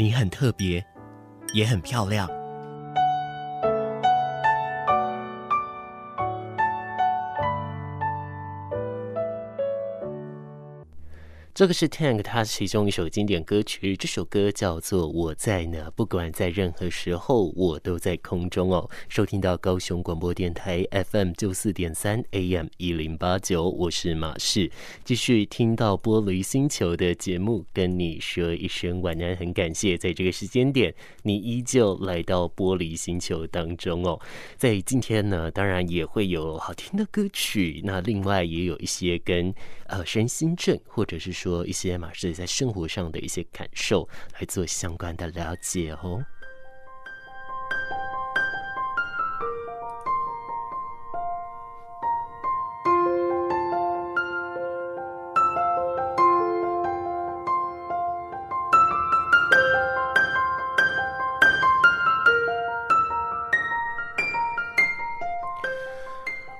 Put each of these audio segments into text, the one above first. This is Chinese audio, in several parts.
你很特别，也很漂亮。这个是 Tank 他其中一首经典歌曲，这首歌叫做《我在呢》，不管在任何时候，我都在空中哦。收听到高雄广播电台 FM 九四点三 AM 一零八九，我是马氏，继续听到玻璃星球的节目，跟你说一声晚安，很感谢在这个时间点，你依旧来到玻璃星球当中哦。在今天呢，当然也会有好听的歌曲，那另外也有一些跟呃身心症或者是说。说一些马氏在生活上的一些感受，来做相关的了解哦。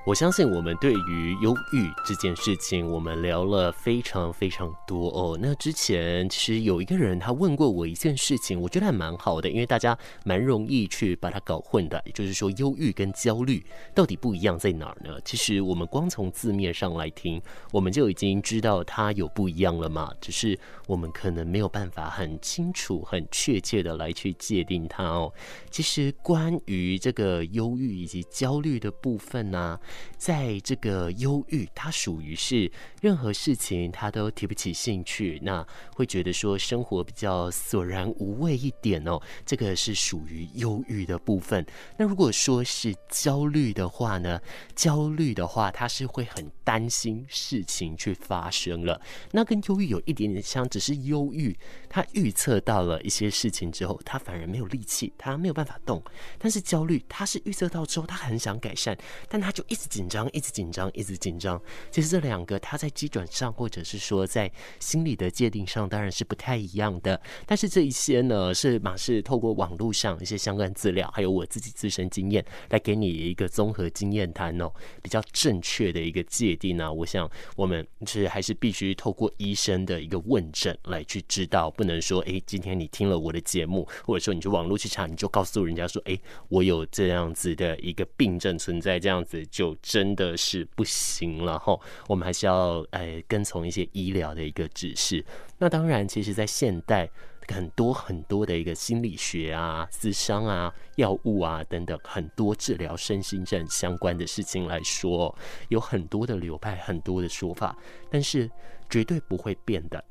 我相信我们对于忧郁这件事情，我们聊了非常非常多哦。那之前其实有一个人他问过我一件事情，我觉得还蛮好的，因为大家蛮容易去把它搞混的。也就是说，忧郁跟焦虑到底不一样在哪儿呢？其实我们光从字面上来听，我们就已经知道它有不一样了嘛。只是我们可能没有办法很清楚、很确切的来去界定它哦。其实关于这个忧郁以及焦虑的部分呢、在这个忧郁，它属于是任何事情他都提不起兴趣，那会觉得说生活比较索然无味一点哦。这个是属于忧郁的部分。那如果说是焦虑的话呢？焦虑的话，他是会很担心事情去发生了。那跟忧郁有一点点像，只是忧郁他预测到了一些事情之后，他反而没有力气，他没有办法动。但是焦虑，他是预测到之后，他很想改善，但他就一直。紧张，一直紧张，一直紧张。其实这两个，他在基准上，或者是说在心理的界定上，当然是不太一样的。但是这一些呢，是马氏透过网络上一些相关资料，还有我自己自身经验，来给你一个综合经验谈哦，比较正确的一个界定呢、我想我们是还是必须透过医生的一个问诊来去知道，不能说哎，今天你听了我的节目，或者说你去网络去查，你就告诉人家说，哎，我有这样子的一个病症存在，这样子就。真的是不行了哈，我们还是要呃跟从一些医疗的一个指示。那当然，其实，在现代很多很多的一个心理学啊、咨商啊、药物啊等等，很多治疗身心症相关的事情来说，有很多的流派、很多的说法，但是绝对不会变的，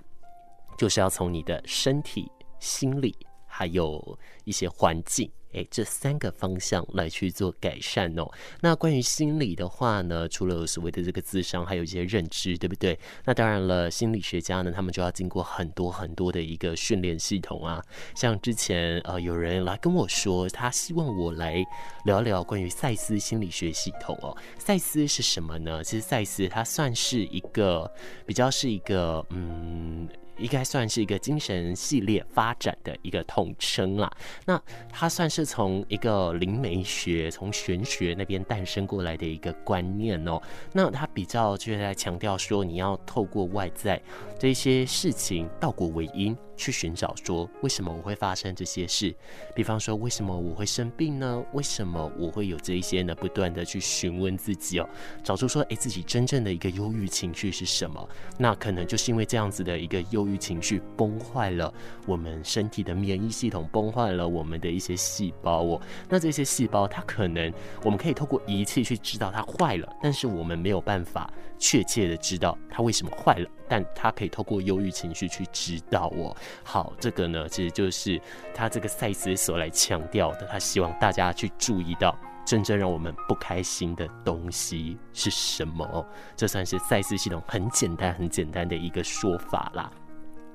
就是要从你的身体、心理，还有一些环境。诶，这三个方向来去做改善哦。那关于心理的话呢，除了所谓的这个智商，还有一些认知，对不对？那当然了，心理学家呢，他们就要经过很多很多的一个训练系统啊。像之前呃，有人来跟我说，他希望我来聊聊关于赛斯心理学系统哦。赛斯是什么呢？其实赛斯它算是一个比较是一个嗯。应该算是一个精神系列发展的一个统称啦。那它算是从一个灵媒学、从玄学那边诞生过来的一个观念哦。那它比较就是在强调说，你要透过外在这些事情道果为因。去寻找说，为什么我会发生这些事？比方说，为什么我会生病呢？为什么我会有这一些呢？不断的去询问自己哦，找出说，诶，自己真正的一个忧郁情绪是什么？那可能就是因为这样子的一个忧郁情绪崩坏了我们身体的免疫系统，崩坏了我们的一些细胞哦。那这些细胞，它可能我们可以透过仪器去知道它坏了，但是我们没有办法确切的知道他为什么坏了。但他可以透过忧郁情绪去知道哦。好，这个呢，其实就是他这个赛斯所来强调的。他希望大家去注意到，真正让我们不开心的东西是什么。这算是赛斯系统很简单、很简单的一个说法啦。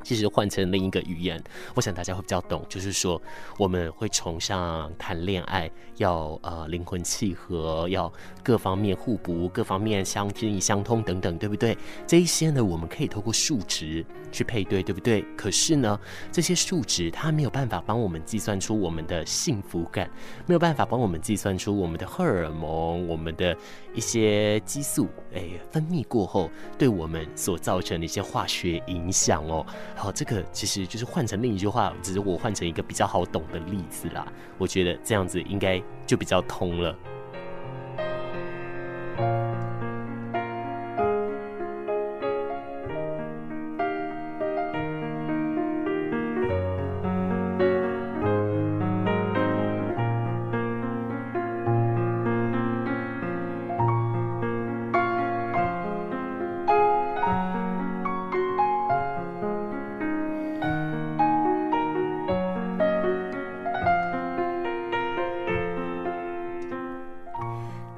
其实换成另一个语言，我想大家会比较懂，就是说我们会崇尚谈恋爱要呃灵魂契合，要各方面互补，各方面相意相通等等，对不对？这一些呢，我们可以透过数值去配对，对不对？可是呢，这些数值它没有办法帮我们计算出我们的幸福感，没有办法帮我们计算出我们的荷尔蒙，我们的一些激素，哎，分泌过后对我们所造成的一些化学影响哦。好，这个其实就是换成另一句话，只是我换成一个比较好懂的例子啦。我觉得这样子应该就比较通了。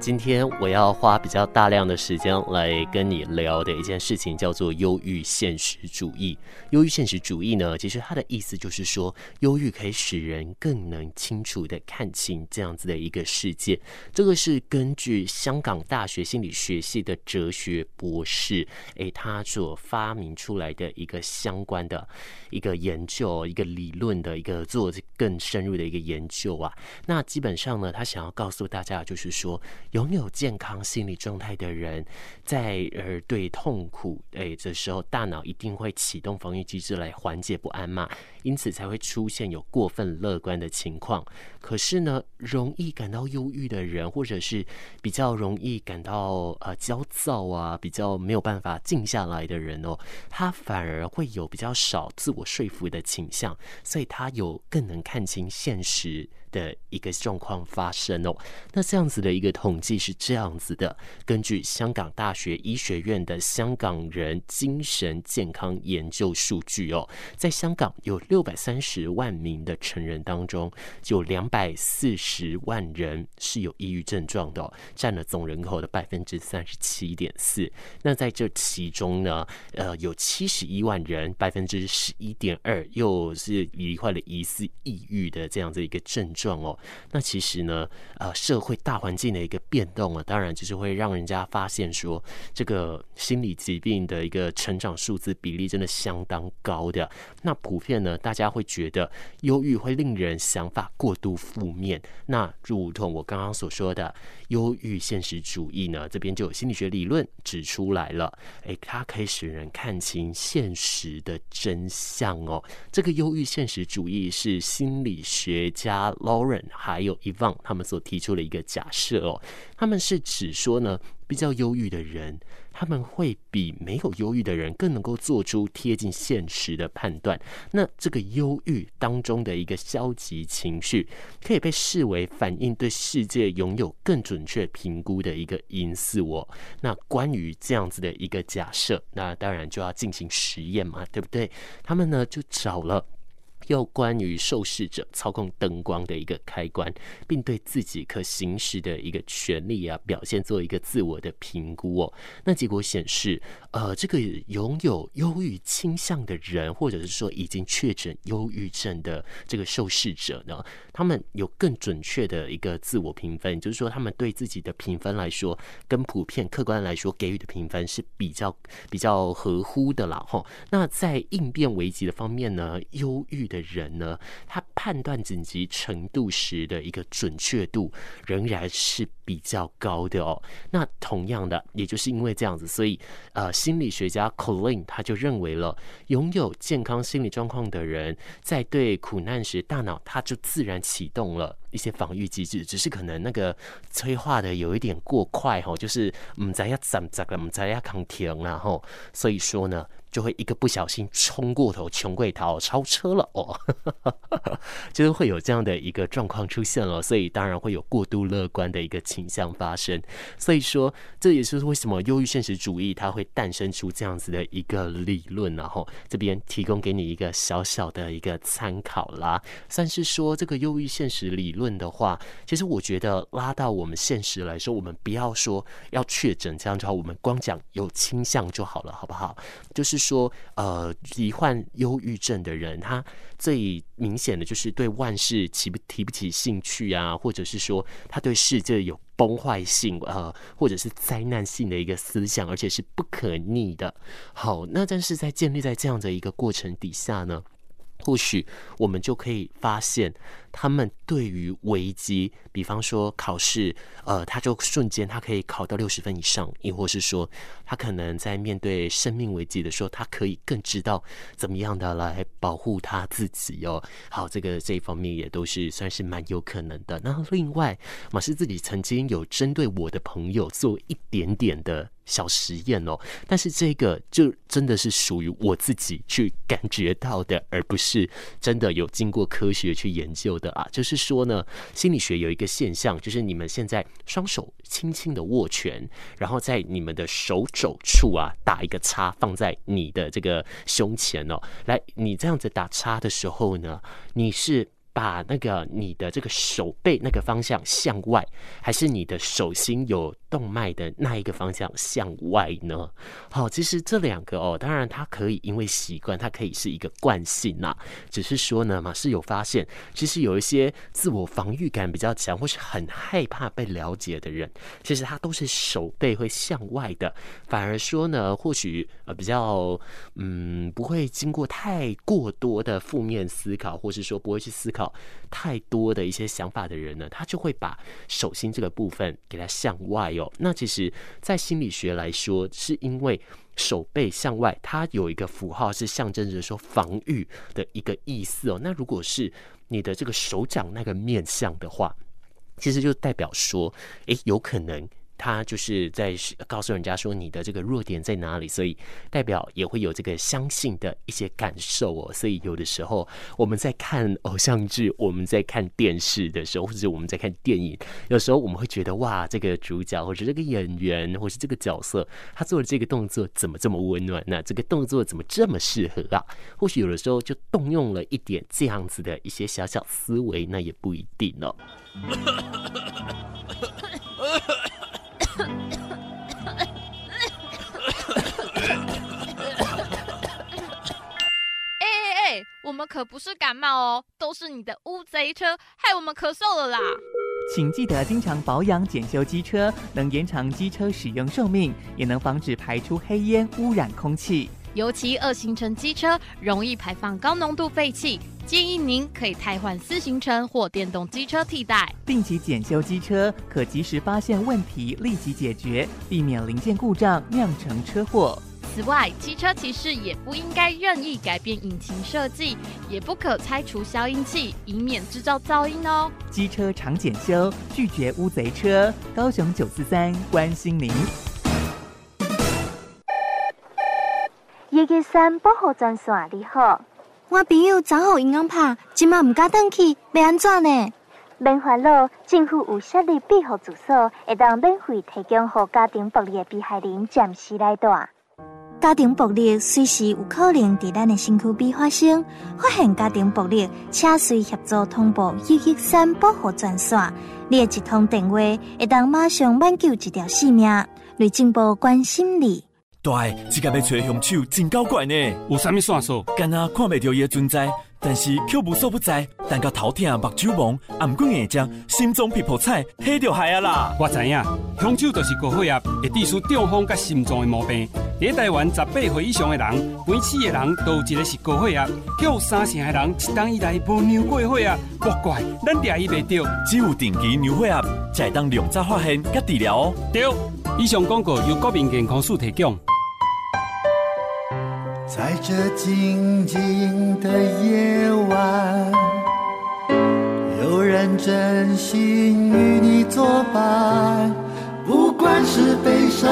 今天我要花比较大量的时间来跟你聊的一件事情，叫做忧郁现实主义。忧郁现实主义呢，其实它的意思就是说，忧郁可以使人更能清楚地看清这样子的一个世界。这个是根据香港大学心理学系的哲学博士，诶，他所发明出来的一个相关的一个研究，一个理论的一个做更深入的一个研究啊。那基本上呢，他想要告诉大家，就是说。拥有健康心理状态的人，在呃对痛苦诶这时候，大脑一定会启动防御机制来缓解不安嘛，因此才会出现有过分乐观的情况。可是呢，容易感到忧郁的人，或者是比较容易感到呃焦躁啊，比较没有办法静下来的人哦，他反而会有比较少自我说服的倾向，所以他有更能看清现实的一个状况发生哦，那这样子的一个统计是这样子的：根据香港大学医学院的香港人精神健康研究数据哦，在香港有六百三十万名的成人当中，有两百四十万人是有抑郁症状的，占了总人口的百分之三十七点四。那在这其中呢，呃，有七十一万人，百分之十一点二，又是罹患了疑似抑郁的这样子一个症状。哦，那其实呢，呃，社会大环境的一个变动啊，当然就是会让人家发现说，这个心理疾病的一个成长数字比例真的相当高的。那普遍呢，大家会觉得忧郁会令人想法过度负面。那如同我刚刚所说的，忧郁现实主义呢，这边就有心理学理论指出来了，诶，它可以使人看清现实的真相哦。这个忧郁现实主义是心理学家 Lauren 还有 Evon 他们所提出的一个假设哦，他们是指说呢，比较忧郁的人，他们会比没有忧郁的人更能够做出贴近现实的判断。那这个忧郁当中的一个消极情绪，可以被视为反映对世界拥有更准确评估的一个因素哦。那关于这样子的一个假设，那当然就要进行实验嘛，对不对？他们呢就找了。又关于受试者操控灯光的一个开关，并对自己可行使的一个权利啊表现做一个自我的评估哦。那结果显示，呃，这个拥有忧郁倾向的人，或者是说已经确诊忧郁症的这个受试者呢，他们有更准确的一个自我评分，就是说他们对自己的评分来说，跟普遍客观来说给予的评分是比较比较合乎的啦。吼，那在应变危机的方面呢，忧郁的。的人呢，他判断紧急程度时的一个准确度仍然是比较高的哦。那同样的，也就是因为这样子，所以呃，心理学家 Colin 他就认为了，拥有健康心理状况的人，在对苦难时，大脑他就自然启动了一些防御机制，只是可能那个催化的有一点过快哈，就是唔知要怎怎个唔知要扛停然后，所以说呢。就会一个不小心冲过头，穷过头超车了哦，就是会有这样的一个状况出现了，所以当然会有过度乐观的一个倾向发生。所以说，这也是为什么忧郁现实主义它会诞生出这样子的一个理论。然后这边提供给你一个小小的一个参考啦，算是说这个忧郁现实理论的话，其实我觉得拉到我们现实来说，我们不要说要确诊这样就好，我们光讲有倾向就好了，好不好？就是。说，呃，罹患忧郁症的人，他最明显的就是对万事提不提不起兴趣啊，或者是说他对世界有崩坏性，呃，或者是灾难性的一个思想，而且是不可逆的。好，那但是在建立在这样的一个过程底下呢，或许我们就可以发现。他们对于危机，比方说考试，呃，他就瞬间他可以考到六十分以上，亦或是说他可能在面对生命危机的时候，他可以更知道怎么样的来保护他自己哦。好，这个这一方面也都是算是蛮有可能的。那另外，马斯自己曾经有针对我的朋友做一点点的小实验哦，但是这个就真的是属于我自己去感觉到的，而不是真的有经过科学去研究的。啊，就是说呢，心理学有一个现象，就是你们现在双手轻轻的握拳，然后在你们的手肘处啊打一个叉，放在你的这个胸前哦。来，你这样子打叉的时候呢，你是。把那个你的这个手背那个方向向外，还是你的手心有动脉的那一个方向向外呢？好，其实这两个哦，当然它可以因为习惯，它可以是一个惯性呐。只是说呢，马斯有发现，其实有一些自我防御感比较强，或是很害怕被了解的人，其实他都是手背会向外的。反而说呢，或许呃比较嗯不会经过太过多的负面思考，或是说不会去思考。太多的一些想法的人呢，他就会把手心这个部分给它向外哦。那其实，在心理学来说，是因为手背向外，它有一个符号是象征着说防御的一个意思哦。那如果是你的这个手掌那个面向的话，其实就代表说，诶，有可能。他就是在告诉人家说你的这个弱点在哪里，所以代表也会有这个相信的一些感受哦。所以有的时候我们在看偶像剧，我们在看电视的时候，或者我们在看电影，有时候我们会觉得哇，这个主角或者这个演员或是这个角色，他做的这个动作怎么这么温暖呢？这个动作怎么这么适合啊？或许有的时候就动用了一点这样子的一些小小思维，那也不一定哦。我们可不是感冒哦，都是你的乌贼车害我们咳嗽了啦！请记得经常保养检修机车，能延长机车使用寿命，也能防止排出黑烟污染空气。尤其二行程机车容易排放高浓度废气。建议您可以汰换四行程或电动机车替代。定期检修机车，可及时发现问题，立即解决，避免零件故障酿成车祸。此外，机车骑士也不应该任意改变引擎设计，也不可拆除消音器，以免制造噪音哦。机车常检修，拒绝乌贼车。高雄九四三关心您。一一三保护专线，你好。我朋友昨好银行拍，今晚唔敢登去，要安怎呢？免烦恼，政府有设立庇护住所，会当免费提供予家庭暴力的被害人暂时来住。家庭暴力随时有可能在咱的身躯边发生，发现家庭暴力，请随协助通报一一三保护专线，你的一通电话会当马上挽救一条性命。雷政部关心你。对，这个要找凶手真够怪呢。有啥物线索？敢若看未到伊的存在，但是却无所不在。但到头疼、目睭蒙、颔管硬胀、心脏皮破彩，迄就害啊啦！我知影，凶手就是高血压，会致使中风甲心脏的毛病。在台湾十八岁以上的人，每次的人都有一个是高血压，有三成的人一冬以来无尿过血压。莫怪，咱抓伊未到，只有定期尿血压，才当量早发现甲治疗哦。对，以上广告由国民健康署提供。在这静静的夜晚，有人真心与你作伴，不管是悲伤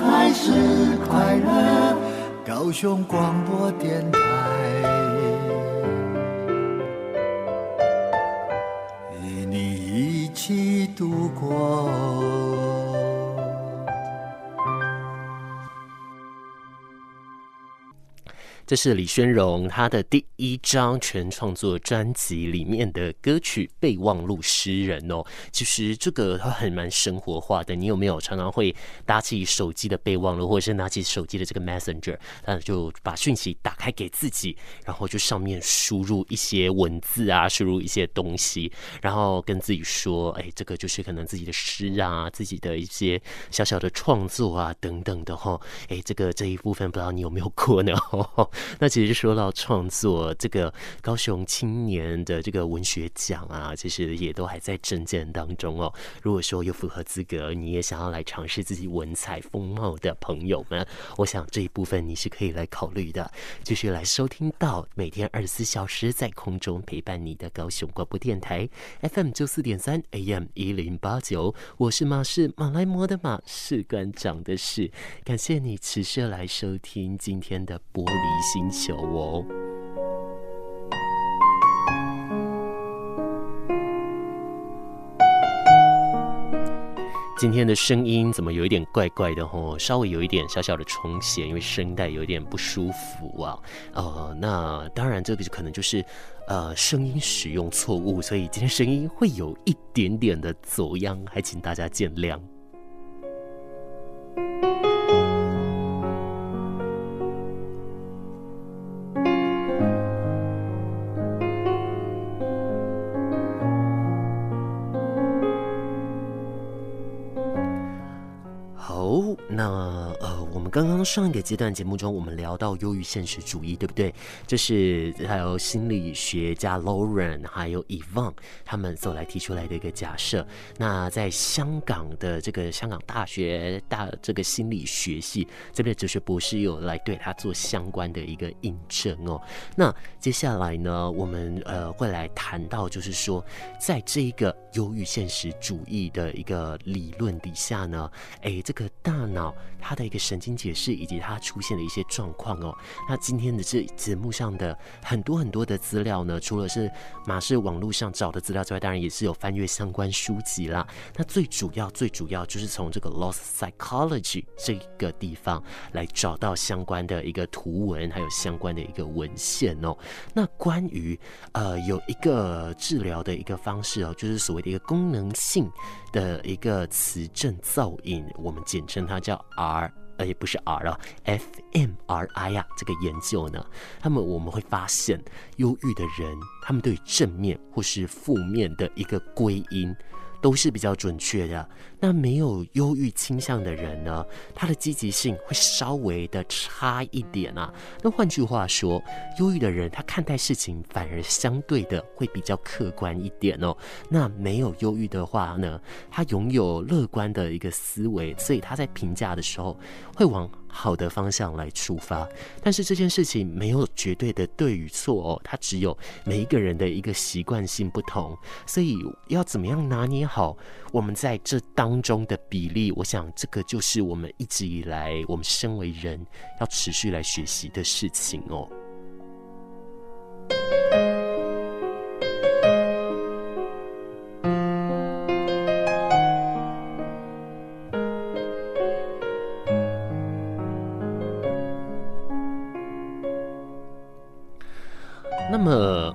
还是快乐，高雄广播电台与你一起度过。这是李宣荣他的第一张全创作专辑里面的歌曲《备忘录诗人》哦。其实这个它很蛮生活化的。你有没有常常会搭起手机的备忘录，或者是拿起手机的这个 Messenger，那就把讯息打开给自己，然后就上面输入一些文字啊，输入一些东西，然后跟自己说：“哎，这个就是可能自己的诗啊，自己的一些小小的创作啊，等等的哈。”哎，这个这一部分不知道你有没有过呢？那其实说到创作，这个高雄青年的这个文学奖啊，其实也都还在征件当中哦。如果说有符合资格，你也想要来尝试自己文采风貌的朋友们，我想这一部分你是可以来考虑的。继续来收听到每天二十四小时在空中陪伴你的高雄广播电台 FM 九四点三 AM 一零八九，我是马氏马来摩的马，士官长的士，感谢你持续来收听今天的玻璃星球哦。今天的声音怎么有一点怪怪的吼？稍微有一点小小的重弦，因为声带有一点不舒服啊。呃，那当然这个就可能就是呃声音使用错误，所以今天声音会有一点点的走样，还请大家见谅。我们刚刚上一个阶段节目中，我们聊到忧郁现实主义，对不对？这是还有心理学家 Lauren 还有 e v o n 他们所来提出来的一个假设。那在香港的这个香港大学大这个心理学系这边的哲学博士有来对他做相关的一个印证哦。那接下来呢，我们呃会来谈到，就是说，在这一个忧郁现实主义的一个理论底下呢，哎，这个大脑它的一个神神经。解释以及它出现的一些状况哦。那今天的这节目上的很多很多的资料呢，除了是马氏网络上找的资料之外，当然也是有翻阅相关书籍啦。那最主要最主要就是从这个 Lost Psychology 这个地方来找到相关的一个图文，还有相关的一个文献哦。那关于呃有一个治疗的一个方式哦，就是所谓的一个功能性的一个磁振造影，我们简称它叫 R。而也不是 R 了，fMRI 啊，这个研究呢，他们我们会发现，忧郁的人，他们对正面或是负面的一个归因，都是比较准确的。那没有忧郁倾向的人呢，他的积极性会稍微的差一点啊。那换句话说，忧郁的人他看待事情反而相对的会比较客观一点哦。那没有忧郁的话呢，他拥有乐观的一个思维，所以他在评价的时候会往好的方向来出发，但是这件事情没有绝对的对与错哦，它只有每一个人的一个习惯性不同，所以要怎么样拿捏好我们在这当中的比例，我想这个就是我们一直以来我们身为人要持续来学习的事情哦。那么，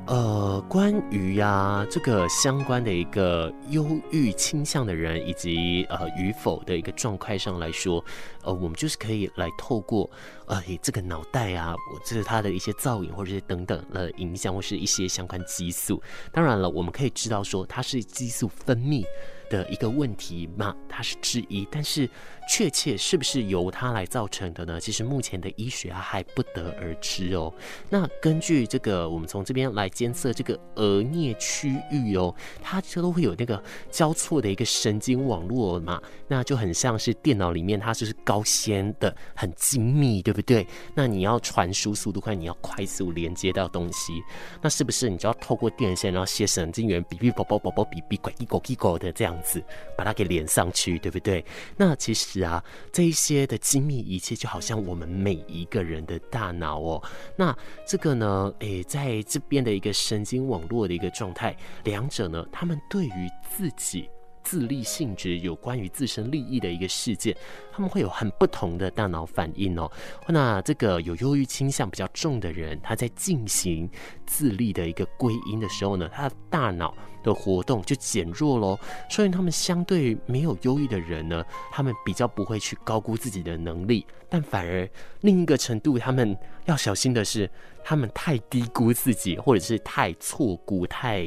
呃，关于呀、这个相关的一个忧郁倾向的人，以及呃与否的一个状态上来说，呃，我们就是可以来透过呃这个脑袋啊，我这是它的一些造影或者是等等的影响，或是一些相关激素。当然了，我们可以知道说它是激素分泌的一个问题嘛，它是之一，但是确切是不是由它来造成的呢？其实目前的医学还不得而知哦。那根据这个，我们从这边来监测这个额颞区域哦，它这都会有那个交错的一个神经网络嘛，那就很像是电脑里面它就是高纤的，很精密，对不对？那你要传输速度快，你要快速连接到东西，那是不是你就要透过电线，然后写神经元哔哔啵啵啵啵哔哔拐一狗一狗的这样。子把它给连上去，对不对？那其实啊，这一些的精密仪器就好像我们每一个人的大脑哦。那这个呢，诶，在这边的一个神经网络的一个状态，两者呢，他们对于自己自利性质、有关于自身利益的一个事件，他们会有很不同的大脑反应哦。那这个有忧郁倾向比较重的人，他在进行自利的一个归因的时候呢，他的大脑的活动就减弱喽。所以他们相对没有忧郁的人呢，他们比较不会去高估自己的能力，但反而另一个程度，他们要小心的是。他们太低估自己，或者是太错估、太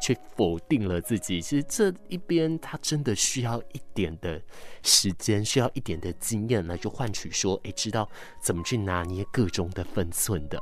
去否定了自己。其实这一边，他真的需要一点的时间，需要一点的经验来去换取说，哎，知道怎么去拿捏各种的分寸的。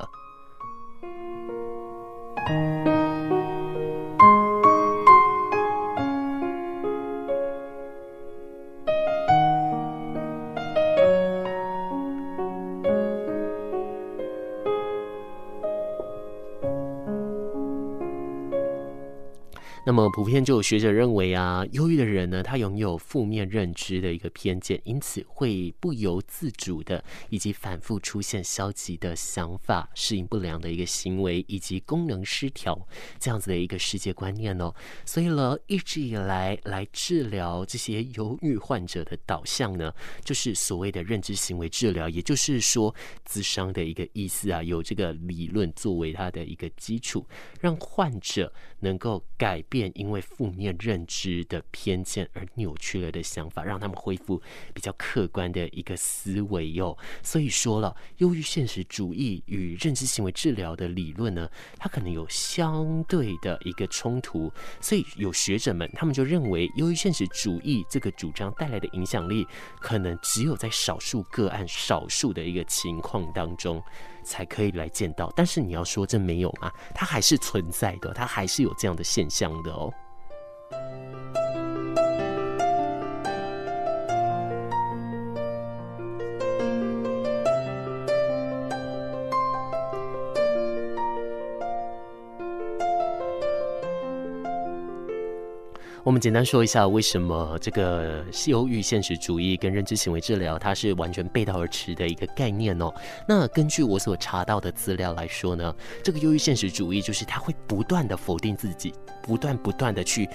那么普遍就有学者认为啊，忧郁的人呢，他拥有负面认知的一个偏见，因此会不由自主的以及反复出现消极的想法、适应不良的一个行为以及功能失调这样子的一个世界观念哦。所以呢，一直以来来治疗这些忧郁患者的导向呢，就是所谓的认知行为治疗，也就是说，咨商的一个意思啊，有这个理论作为它的一个基础，让患者能够改变。变因为负面认知的偏见而扭曲了的想法，让他们恢复比较客观的一个思维哟。所以说了，忧郁现实主义与认知行为治疗的理论呢，它可能有相对的一个冲突。所以有学者们他们就认为，忧郁现实主义这个主张带来的影响力，可能只有在少数个案、少数的一个情况当中。才可以来见到，但是你要说这没有吗？它还是存在的，它还是有这样的现象的哦。我们简单说一下，为什么这个忧郁现实主义跟认知行为治疗，它是完全背道而驰的一个概念哦。那根据我所查到的资料来说呢，这个忧郁现实主义就是他会不断的否定自己，不断不断的去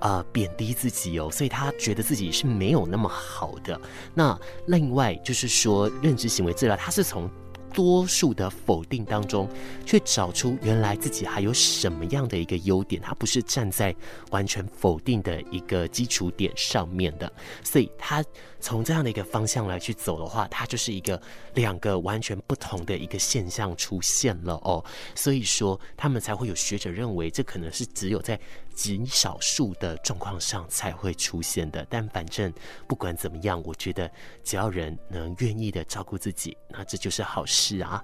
啊贬低自己哦，所以他觉得自己是没有那么好的。那另外就是说，认知行为治疗，它是从多数的否定当中，却找出原来自己还有什么样的一个优点，他不是站在完全否定的一个基础点上面的，所以他从这样的一个方向来去走的话，它就是一个两个完全不同的一个现象出现了哦，所以说他们才会有学者认为，这可能是只有在极少数的状况上才会出现的。但反正不管怎么样，我觉得只要人能愿意的照顾自己，那这就是好事。啊。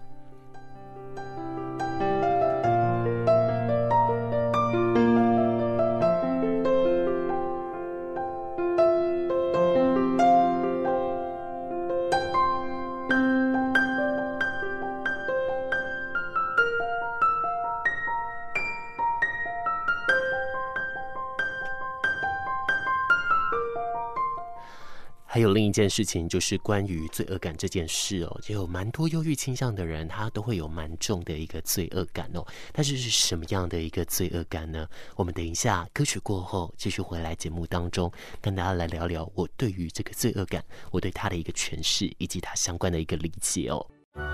件事情，就是关于罪恶感这件事哦，就有蛮多忧郁倾向的人，他都会有蛮重的一个罪恶感哦。但是是什么样的一个罪恶感呢？我们等一下歌曲过后，继续回来节目当中，跟大家来聊聊我对于这个罪恶感，我对他的一个诠释，以及他相关的一个理解哦。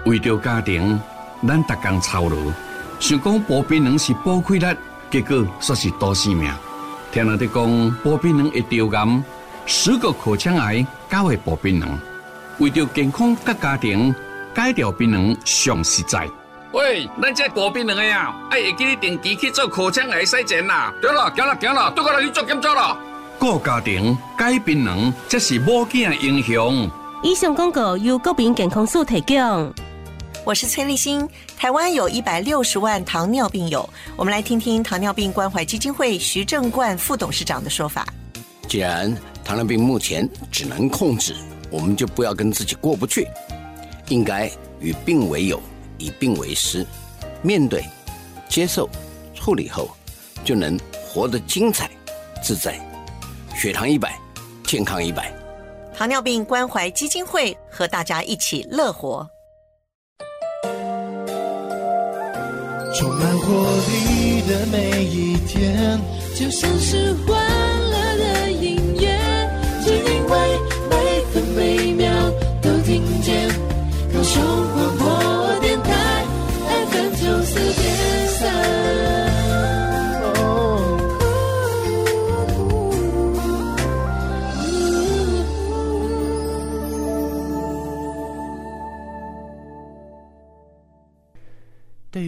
为了家庭，咱逐工操劳，想讲保槟榔是保气力，结果说是多性命。听人哋讲保槟榔会丢癌。十个口腔癌加会保槟榔，为着健康甲家庭，戒掉槟榔上实在。喂，咱这保槟榔的呀，哎，会记得定期去做口腔癌筛检啦。对了，行了，行了，都过来去做检查了。顾家庭戒槟榔，这是无惊英雄。以上广告由国民健康署提供。我是崔立新。台湾有一百六十万糖尿病友，我们来听听糖尿病关怀基金会徐正冠副董事长的说法。既然糖尿病目前只能控制，我们就不要跟自己过不去，应该与病为友，以病为师，面对、接受、处理后，就能活得精彩、自在。血糖一百，健康一百。糖尿病关怀基金会和大家一起乐活。充满活力的每一天，就像是每秒都听见，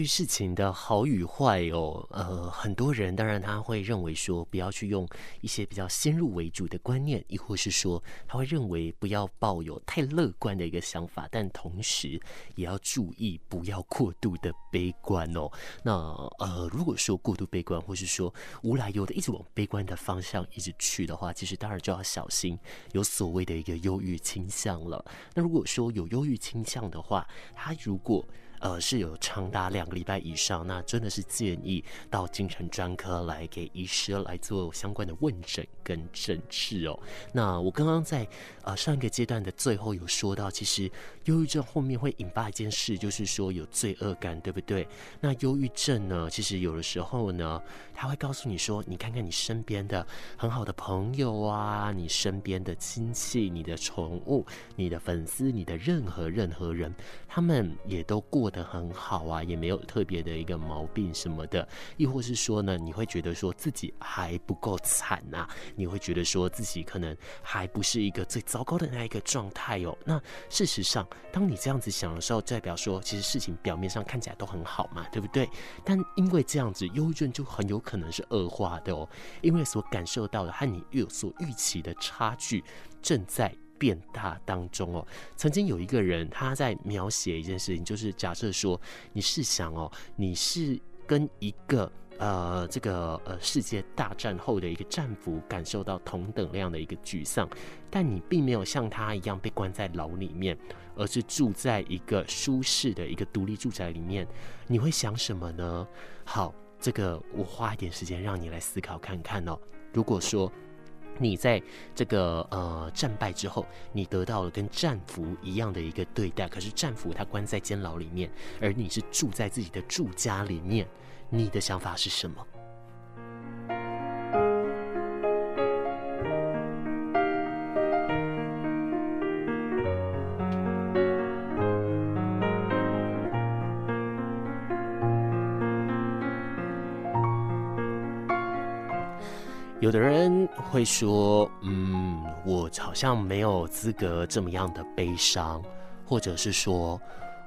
事情的好与坏哦，呃，很多人当然他会认为说不要去用一些比较先入为主的观念，亦或是说他会认为不要抱有太乐观的一个想法，但同时也要注意不要过度的悲观哦。那呃，如果说过度悲观，或是说无来由的一直往悲观的方向一直去的话，其实当然就要小心有所谓的一个忧郁倾向了。那如果说有忧郁倾向的话，他如果呃，是有长达两个礼拜以上，那真的是建议到精神专科来给医师来做相关的问诊跟诊治哦。那我刚刚在呃上一个阶段的最后有说到，其实忧郁症后面会引发一件事，就是说有罪恶感，对不对？那忧郁症呢，其实有的时候呢，他会告诉你说，你看看你身边的很好的朋友啊，你身边的亲戚、你的宠物、你的粉丝、你的任何任何人，他们也都过。过得很好啊，也没有特别的一个毛病什么的，亦或是说呢，你会觉得说自己还不够惨呐，你会觉得说自己可能还不是一个最糟糕的那一个状态哦。那事实上，当你这样子想的时候，代表说其实事情表面上看起来都很好嘛，对不对？但因为这样子，忧郁症就很有可能是恶化的哦，因为所感受到的和你有所预期的差距正在。变大当中哦，曾经有一个人他在描写一件事情，就是假设说，你试想哦，你是跟一个呃这个呃世界大战后的一个战俘感受到同等量的一个沮丧，但你并没有像他一样被关在牢里面，而是住在一个舒适的一个独立住宅里面，你会想什么呢？好，这个我花一点时间让你来思考看看哦。如果说。你在这个呃战败之后，你得到了跟战俘一样的一个对待，可是战俘他关在监牢里面，而你是住在自己的住家里面，你的想法是什么？有的人会说，嗯，我好像没有资格这么样的悲伤，或者是说，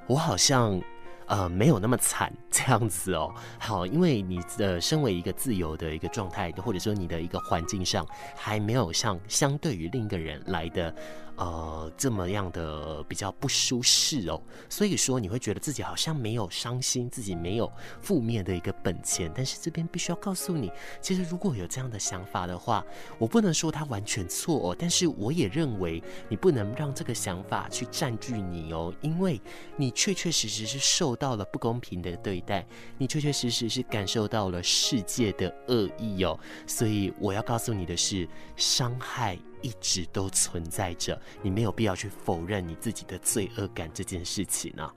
我好像。呃，没有那么惨这样子哦。好，因为你的身为一个自由的一个状态，或者说你的一个环境上，还没有像相对于另一个人来的，呃，这么样的比较不舒适哦。所以说你会觉得自己好像没有伤心，自己没有负面的一个本钱。但是这边必须要告诉你，其实如果有这样的想法的话，我不能说它完全错哦，但是我也认为你不能让这个想法去占据你哦，因为你确确实实是受。到了不公平的对待，你确确实实是感受到了世界的恶意哦，所以我要告诉你的是，伤害一直都存在着，你没有必要去否认你自己的罪恶感这件事情呢、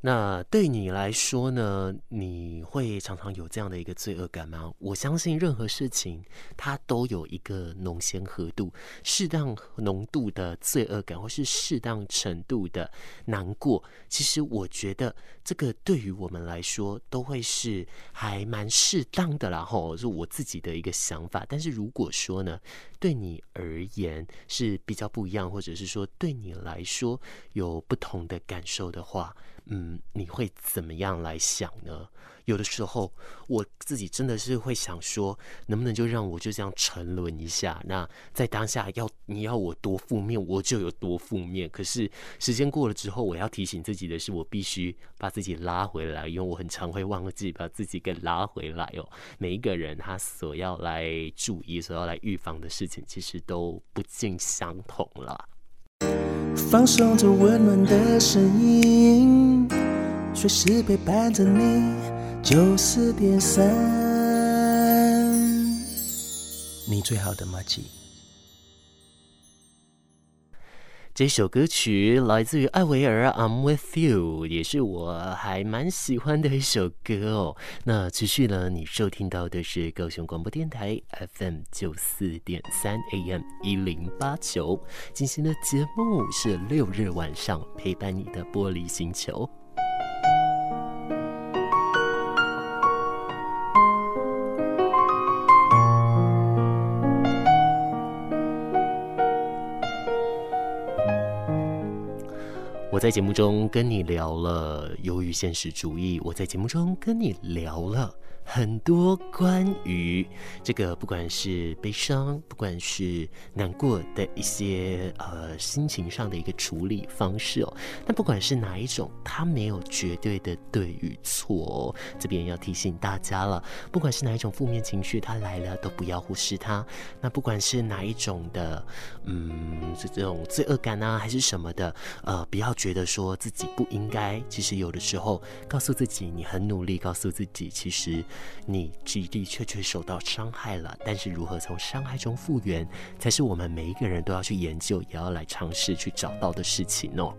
那对你来说呢？你会常常有这样的一个罪恶感吗？我相信任何事情它都有一个浓咸合度，适当浓度的罪恶感，或是适当程度的难过，其实我觉得这个对于我们来说都会是还蛮适当的啦。吼，是我自己的一个想法。但是如果说呢，对你而言是比较不一样，或者是说对你来说有不同的感受的话，嗯，你会怎么样来想呢？有的时候我自己真的是会想说，能不能就让我就这样沉沦一下？那在当下要你要我多负面，我就有多负面。可是时间过了之后，我要提醒自己的是，我必须把自己拉回来，因为我很常会忘记把自己给拉回来哦。每一个人他所要来注意、所要来预防的事情，其实都不尽相同了。放松着温暖的声音，随时陪伴着你。九四点三，你最好的麻吉。这首歌曲来自于艾薇儿《I'm With You》，也是我还蛮喜欢的一首歌哦。那继续呢，你收听到的是高雄广播电台 FM 九四点三 AM 一零八九进行的节目是六日晚上陪伴你的玻璃星球。我在节目中跟你聊了忧郁现实主义，我在节目中跟你聊了。很多关于这个，不管是悲伤，不管是难过的一些呃心情上的一个处理方式哦。但不管是哪一种，它没有绝对的对与错。这边要提醒大家了，不管是哪一种负面情绪，它来了都不要忽视它。那不管是哪一种的，嗯，是这种罪恶感啊，还是什么的，呃，不要觉觉得说自己不应该。其实有的时候，告诉自己你很努力，告诉自己其实。你的的确确受到伤害了，但是如何从伤害中复原，才是我们每一个人都要去研究，也要来尝试去找到的事情哦。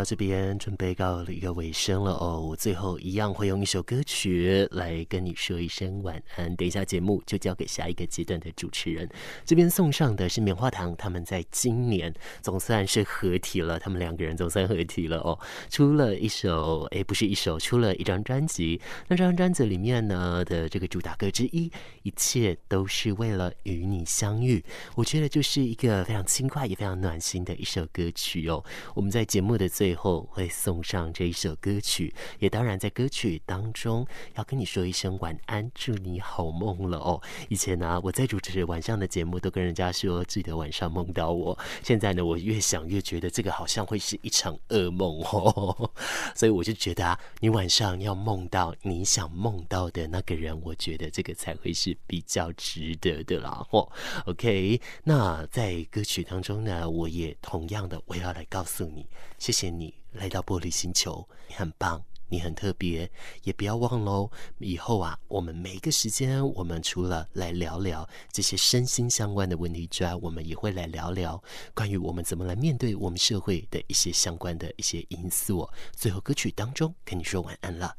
到这边准备告了一个尾声了哦，我最后一样会用一首歌曲来跟你说一声晚安。等一下节目就交给下一个阶段的主持人，这边送上的是棉花糖，他们在今年总算是合体了，他们两个人总算合体了哦，出了一首，诶，不是一首，出了一张专辑。那这张专辑里面呢的这个主打歌之一，一切都是为了与你相遇，我觉得就是一个非常轻快也非常暖心的一首歌曲哦。我们在。节目的最最后会送上这一首歌曲，也当然在歌曲当中要跟你说一声晚安，祝你好梦了哦。以前呢、我在主持晚上的节目都跟人家说记得晚上梦到我，现在呢，我越想越觉得这个好像会是一场噩梦哦，所以我就觉得啊，你晚上要梦到你想梦到的那个人，我觉得这个才会是比较值得的啦。哦，OK，那在歌曲当中呢，我也同样的我要来告诉你。谢谢你来到玻璃星球，你很棒，你很特别，也不要忘喽。以后啊，我们每一个时间，我们除了来聊聊这些身心相关的问题之外，我们也会来聊聊关于我们怎么来面对我们社会的一些相关的一些因素。最后歌曲当中跟你说晚安了。